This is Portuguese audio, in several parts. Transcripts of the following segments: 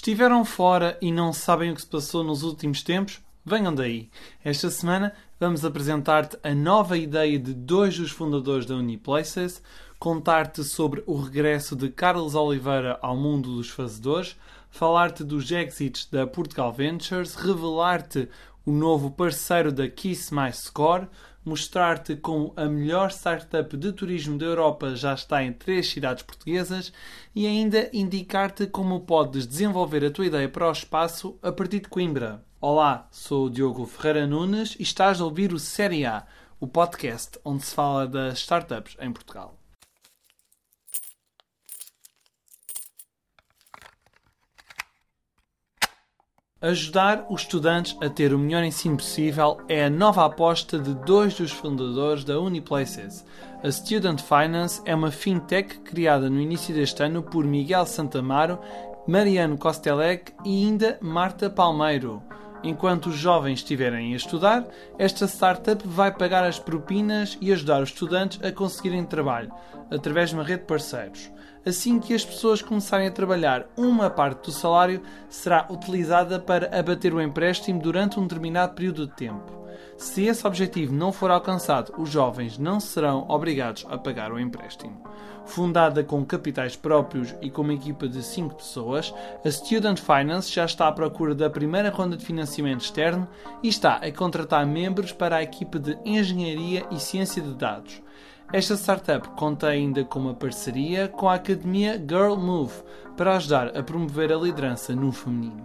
Estiveram fora e não sabem o que se passou nos últimos tempos? Venham daí. Esta semana vamos apresentar-te a nova ideia de dois dos fundadores da Uniplaces, contar-te sobre o regresso de Carlos Oliveira ao mundo dos fazedores, falar-te dos exits da Portugal Ventures, revelar-te o novo parceiro da Kiss My Score, mostrar-te como a melhor startup de turismo da Europa já está em três cidades portuguesas e ainda indicar-te como podes desenvolver a tua ideia para o espaço a partir de Coimbra. Olá, sou o Diogo Ferreira Nunes e estás a ouvir o Série A, o podcast onde se fala das startups em Portugal. Ajudar os estudantes a ter o melhor ensino possível é a nova aposta de dois dos fundadores da Uniplaces. A Student Finance é uma fintech criada no início deste ano por Miguel Santamaro, Mariano Costelec e ainda Marta Palmeiro. Enquanto os jovens estiverem a estudar, esta startup vai pagar as propinas e ajudar os estudantes a conseguirem trabalho, através de uma rede de parceiros assim que as pessoas começarem a trabalhar, uma parte do salário será utilizada para abater o empréstimo durante um determinado período de tempo. Se esse objetivo não for alcançado, os jovens não serão obrigados a pagar o empréstimo. Fundada com capitais próprios e com uma equipa de 5 pessoas, a Student Finance já está à procura da primeira ronda de financiamento externo e está a contratar membros para a equipa de Engenharia e Ciência de Dados. Esta startup conta ainda com uma parceria com a academia Girl Move para ajudar a promover a liderança no feminino.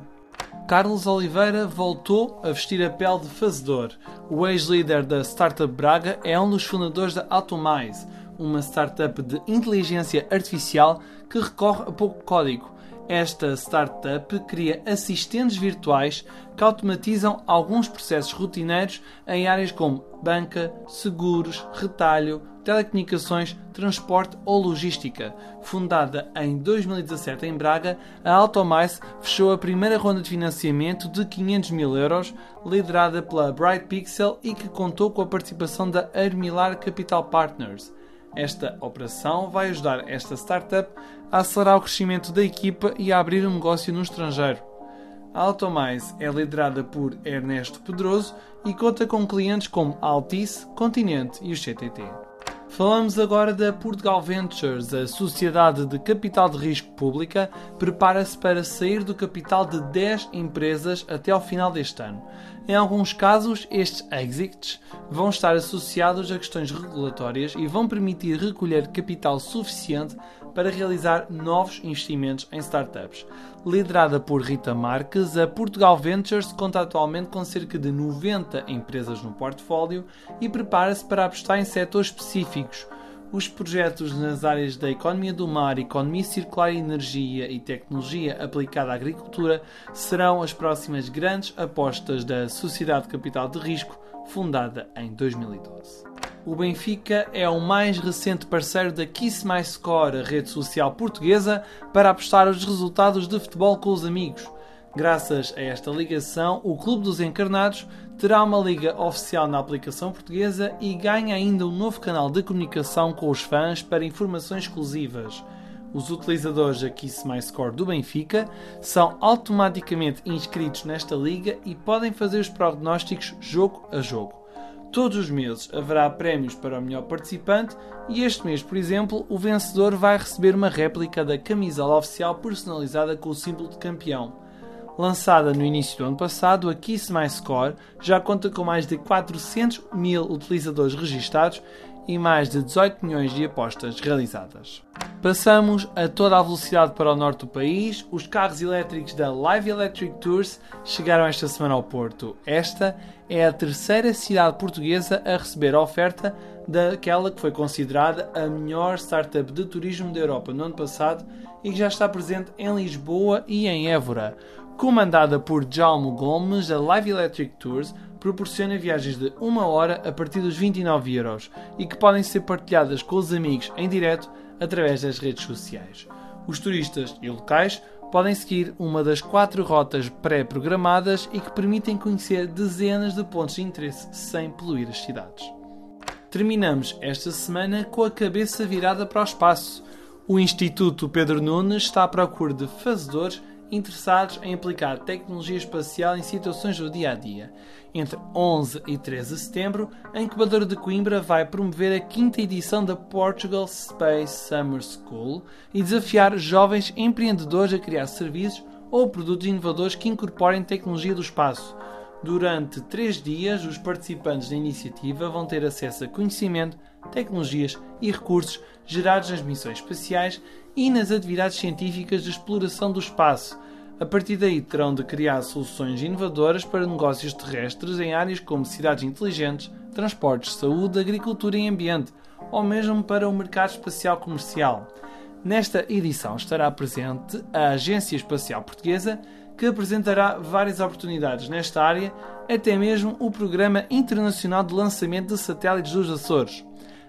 Carlos Oliveira voltou a vestir a pele de fazedor. O ex-líder da Startup Braga é um dos fundadores da Atomize, uma startup de inteligência artificial que recorre a pouco código esta startup cria assistentes virtuais que automatizam alguns processos rotineiros em áreas como banca, seguros, retalho, telecomunicações, transporte ou logística. Fundada em 2017 em Braga, a Automice fechou a primeira ronda de financiamento de 500 mil euros, liderada pela Bright Pixel e que contou com a participação da Armilar Capital Partners. Esta operação vai ajudar esta startup a acelerar o crescimento da equipa e a abrir um negócio no estrangeiro. A Automize é liderada por Ernesto Pedroso e conta com clientes como Altice, Continente e o CTT. Falamos agora da Portugal Ventures, a sociedade de capital de risco pública, prepara-se para sair do capital de 10 empresas até ao final deste ano. Em alguns casos, estes exits vão estar associados a questões regulatórias e vão permitir recolher capital suficiente para realizar novos investimentos em startups. Liderada por Rita Marques, a Portugal Ventures conta atualmente com cerca de 90 empresas no portfólio e prepara-se para apostar em setores específicos. Os projetos nas áreas da economia do mar, economia circular energia e tecnologia aplicada à agricultura serão as próximas grandes apostas da Sociedade de Capital de Risco, fundada em 2012 o Benfica é o mais recente parceiro da Kiss My Score, a rede social portuguesa, para apostar os resultados de futebol com os amigos. Graças a esta ligação, o Clube dos Encarnados terá uma liga oficial na aplicação portuguesa e ganha ainda um novo canal de comunicação com os fãs para informações exclusivas. Os utilizadores da Kiss My Score do Benfica são automaticamente inscritos nesta liga e podem fazer os prognósticos jogo a jogo. Todos os meses haverá prémios para o melhor participante e este mês, por exemplo, o vencedor vai receber uma réplica da camisola oficial personalizada com o símbolo de campeão. Lançada no início do ano passado, a Kiss My Score já conta com mais de 400 mil utilizadores registados e mais de 18 milhões de apostas realizadas. Passamos a toda a velocidade para o norte do país. Os carros elétricos da Live Electric Tours chegaram esta semana ao Porto. Esta é a terceira cidade portuguesa a receber a oferta daquela que foi considerada a melhor startup de turismo da Europa no ano passado e que já está presente em Lisboa e em Évora. Comandada por Jalmo Gomes, a Live Electric Tours proporciona viagens de uma hora a partir dos 29 euros e que podem ser partilhadas com os amigos em direto através das redes sociais. Os turistas e locais podem seguir uma das quatro rotas pré-programadas e que permitem conhecer dezenas de pontos de interesse sem poluir as cidades. Terminamos esta semana com a cabeça virada para o espaço. O Instituto Pedro Nunes está à procura de fazedores interessados em aplicar tecnologia espacial em situações do dia a dia. Entre 11 e 13 de setembro, a incubadora de Coimbra vai promover a quinta edição da Portugal Space Summer School e desafiar jovens empreendedores a criar serviços ou produtos inovadores que incorporem tecnologia do espaço. Durante três dias, os participantes da iniciativa vão ter acesso a conhecimento, tecnologias e recursos gerados nas missões espaciais e nas atividades científicas de exploração do espaço. A partir daí terão de criar soluções inovadoras para negócios terrestres em áreas como cidades inteligentes, transportes, saúde, agricultura e ambiente, ou mesmo para o mercado espacial comercial. Nesta edição estará presente a Agência Espacial Portuguesa, que apresentará várias oportunidades nesta área, até mesmo o Programa Internacional de Lançamento de Satélites dos Açores.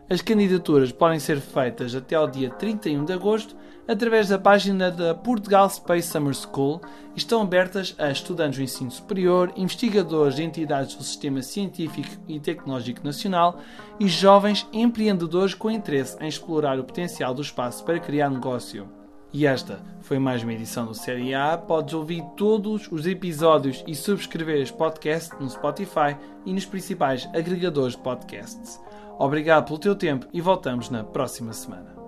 As candidaturas podem ser feitas até ao dia 31 de agosto através da página da Portugal Space Summer School e estão abertas a estudantes do ensino superior, investigadores de entidades do Sistema Científico e Tecnológico Nacional e jovens empreendedores com interesse em explorar o potencial do espaço para criar negócio. E esta foi mais uma edição do Série A. Podes ouvir todos os episódios e subscrever este podcast no Spotify e nos principais agregadores de podcasts. Obrigado pelo teu tempo e voltamos na próxima semana.